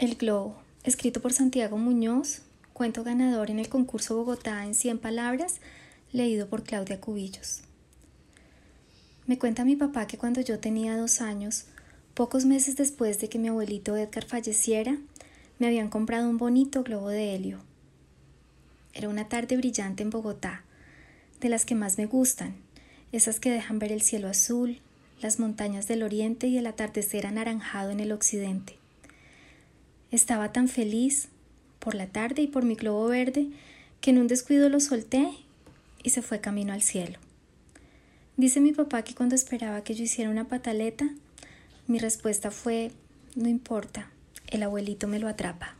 El Globo, escrito por Santiago Muñoz, cuento ganador en el concurso Bogotá en 100 palabras, leído por Claudia Cubillos. Me cuenta mi papá que cuando yo tenía dos años, pocos meses después de que mi abuelito Edgar falleciera, me habían comprado un bonito globo de helio. Era una tarde brillante en Bogotá, de las que más me gustan, esas que dejan ver el cielo azul, las montañas del oriente y el atardecer anaranjado en el occidente. Estaba tan feliz por la tarde y por mi globo verde que en un descuido lo solté y se fue camino al cielo. Dice mi papá que cuando esperaba que yo hiciera una pataleta, mi respuesta fue, no importa, el abuelito me lo atrapa.